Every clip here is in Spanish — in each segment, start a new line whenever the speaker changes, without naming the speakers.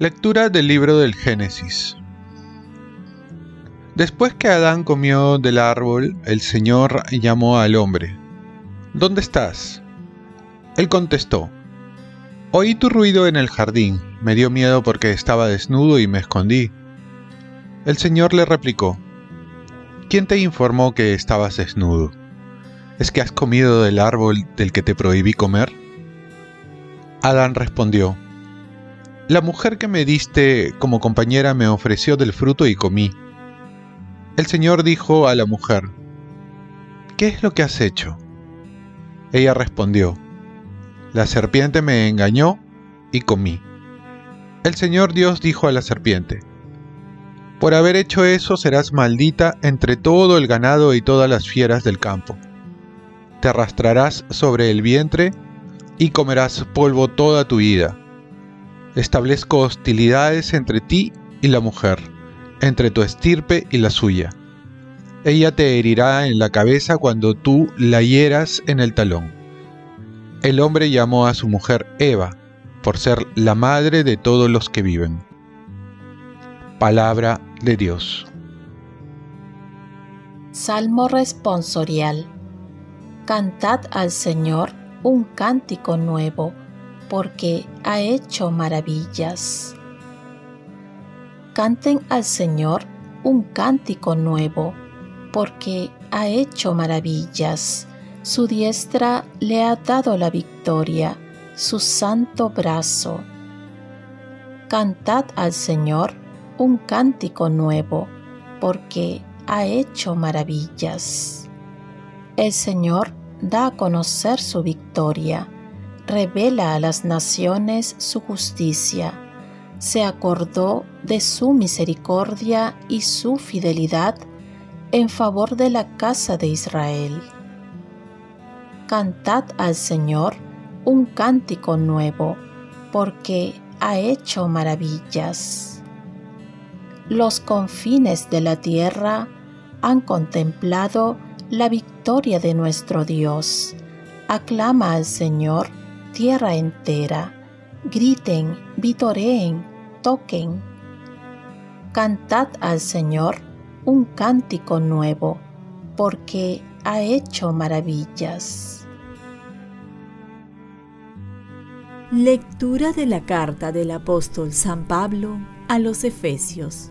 Lectura del libro del Génesis. Después que Adán comió del árbol, el Señor llamó al hombre. ¿Dónde estás? Él contestó, Oí tu ruido en el jardín, me dio miedo porque estaba desnudo y me escondí. El Señor le replicó, ¿quién te informó que estabas desnudo? ¿Es que has comido del árbol del que te prohibí comer? Adán respondió, la mujer que me diste como compañera me ofreció del fruto y comí. El Señor dijo a la mujer, ¿qué es lo que has hecho? Ella respondió, la serpiente me engañó y comí. El Señor Dios dijo a la serpiente, por haber hecho eso serás maldita entre todo el ganado y todas las fieras del campo. Te arrastrarás sobre el vientre y comerás polvo toda tu vida establezco hostilidades entre ti y la mujer, entre tu estirpe y la suya. Ella te herirá en la cabeza cuando tú la hieras en el talón. El hombre llamó a su mujer Eva, por ser la madre de todos los que viven. Palabra de Dios.
Salmo responsorial. Cantad al Señor un cántico nuevo porque ha hecho maravillas. Canten al Señor un cántico nuevo, porque ha hecho maravillas. Su diestra le ha dado la victoria, su santo brazo. Cantad al Señor un cántico nuevo, porque ha hecho maravillas. El Señor da a conocer su victoria revela a las naciones su justicia, se acordó de su misericordia y su fidelidad en favor de la casa de Israel. Cantad al Señor un cántico nuevo, porque ha hecho maravillas. Los confines de la tierra han contemplado la victoria de nuestro Dios. Aclama al Señor tierra entera, griten, vitoreen, toquen. Cantad al Señor un cántico nuevo, porque ha hecho maravillas.
Lectura de la carta del apóstol San Pablo a los Efesios.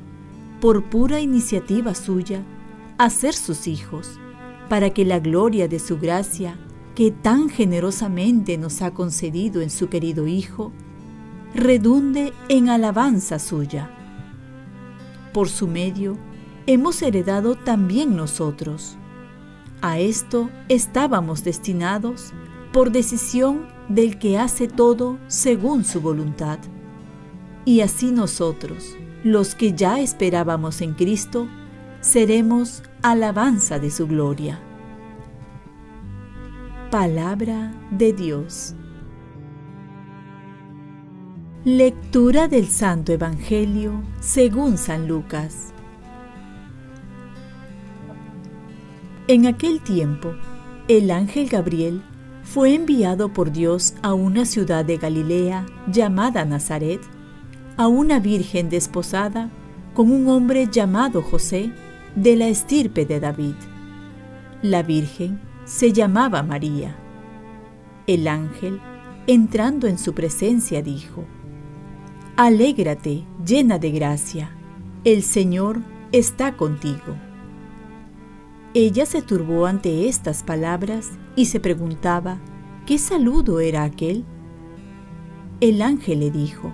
por pura iniciativa suya, a ser sus hijos para que la gloria de su gracia, que tan generosamente nos ha concedido en su querido Hijo, redunde en alabanza suya. Por su medio, hemos heredado también nosotros. A esto estábamos destinados por decisión del que hace todo según su voluntad. Y así nosotros, los que ya esperábamos en Cristo, seremos alabanza de su gloria. Palabra de Dios. Lectura del Santo Evangelio según San Lucas. En aquel tiempo, el ángel Gabriel fue enviado por Dios a una ciudad de Galilea llamada Nazaret, a una virgen desposada con un hombre llamado José, de la estirpe de David. La Virgen se llamaba María. El ángel, entrando en su presencia, dijo, Alégrate, llena de gracia, el Señor está contigo. Ella se turbó ante estas palabras y se preguntaba, ¿qué saludo era aquel? El ángel le dijo,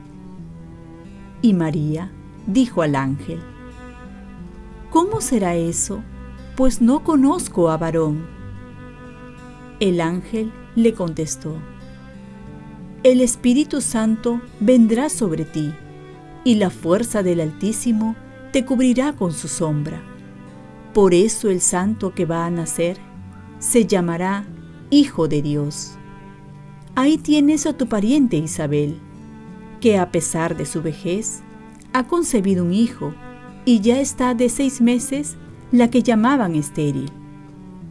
Y María dijo al ángel, ¿Cómo será eso? Pues no conozco a varón. El ángel le contestó, El Espíritu Santo vendrá sobre ti, y la fuerza del Altísimo te cubrirá con su sombra. Por eso el santo que va a nacer se llamará Hijo de Dios. Ahí tienes a tu pariente Isabel, que a pesar de su vejez, ha concebido un hijo y ya está de seis meses la que llamaban estéril,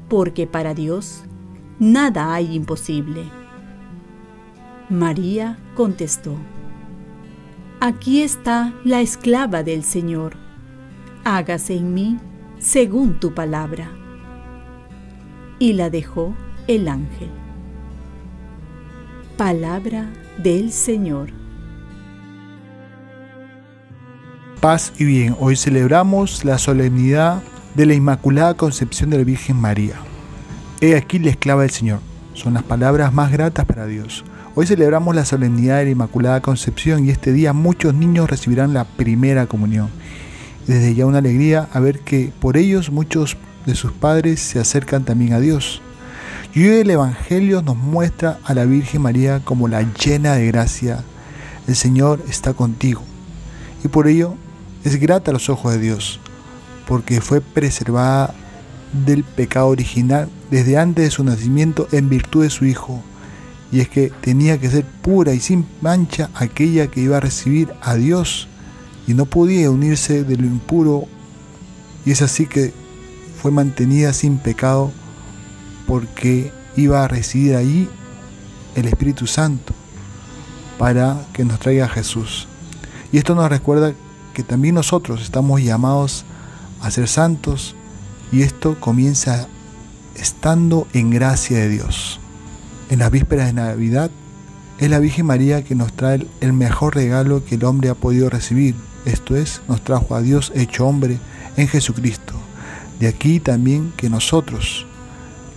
porque para Dios nada hay imposible. María contestó, Aquí está la esclava del Señor, hágase en mí según tu palabra. Y la dejó el ángel. Palabra del Señor.
Paz y bien, hoy celebramos la solemnidad de la Inmaculada Concepción de la Virgen María. He aquí la esclava del Señor. Son las palabras más gratas para Dios. Hoy celebramos la solemnidad de la Inmaculada Concepción y este día muchos niños recibirán la primera comunión. Desde ya una alegría a ver que por ellos muchos de sus padres se acercan también a Dios. Y hoy el Evangelio nos muestra a la Virgen María como la llena de gracia. El Señor está contigo. Y por ello es grata a los ojos de Dios, porque fue preservada del pecado original desde antes de su nacimiento en virtud de su Hijo. Y es que tenía que ser pura y sin mancha aquella que iba a recibir a Dios y no podía unirse de lo impuro. Y es así que fue mantenida sin pecado porque iba a residir allí el Espíritu Santo para que nos traiga a Jesús. Y esto nos recuerda que también nosotros estamos llamados a ser santos y esto comienza estando en gracia de Dios. En las vísperas de Navidad es la Virgen María que nos trae el mejor regalo que el hombre ha podido recibir, esto es, nos trajo a Dios hecho hombre en Jesucristo. De aquí también que nosotros,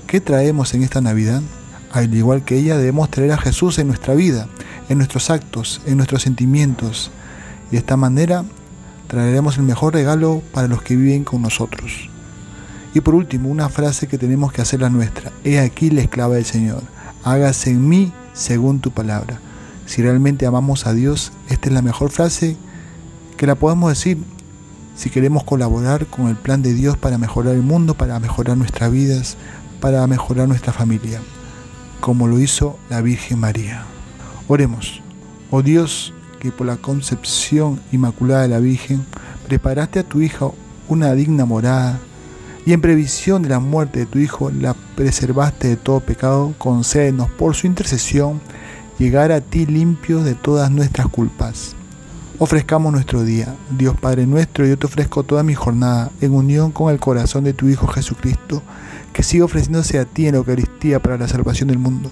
¿qué traemos en esta Navidad? Al igual que ella, debemos traer a Jesús en nuestra vida, en nuestros actos, en nuestros sentimientos. Y de esta manera traeremos el mejor regalo para los que viven con nosotros. Y por último, una frase que tenemos que hacer la nuestra. He aquí la esclava del Señor. Hágase en mí según tu palabra. Si realmente amamos a Dios, esta es la mejor frase que la podemos decir si queremos colaborar con el plan de Dios para mejorar el mundo, para mejorar nuestras vidas, para mejorar nuestra familia, como lo hizo la Virgen María. Oremos. Oh Dios, que por la concepción inmaculada de la Virgen preparaste a tu hija una digna morada y en previsión de la muerte de tu Hijo la preservaste de todo pecado, concédenos por su intercesión llegar a ti limpio de todas nuestras culpas. Ofrezcamos nuestro día, Dios Padre nuestro, yo te ofrezco toda mi jornada en unión con el corazón de tu Hijo Jesucristo, que siga ofreciéndose a ti en la Eucaristía para la salvación del mundo.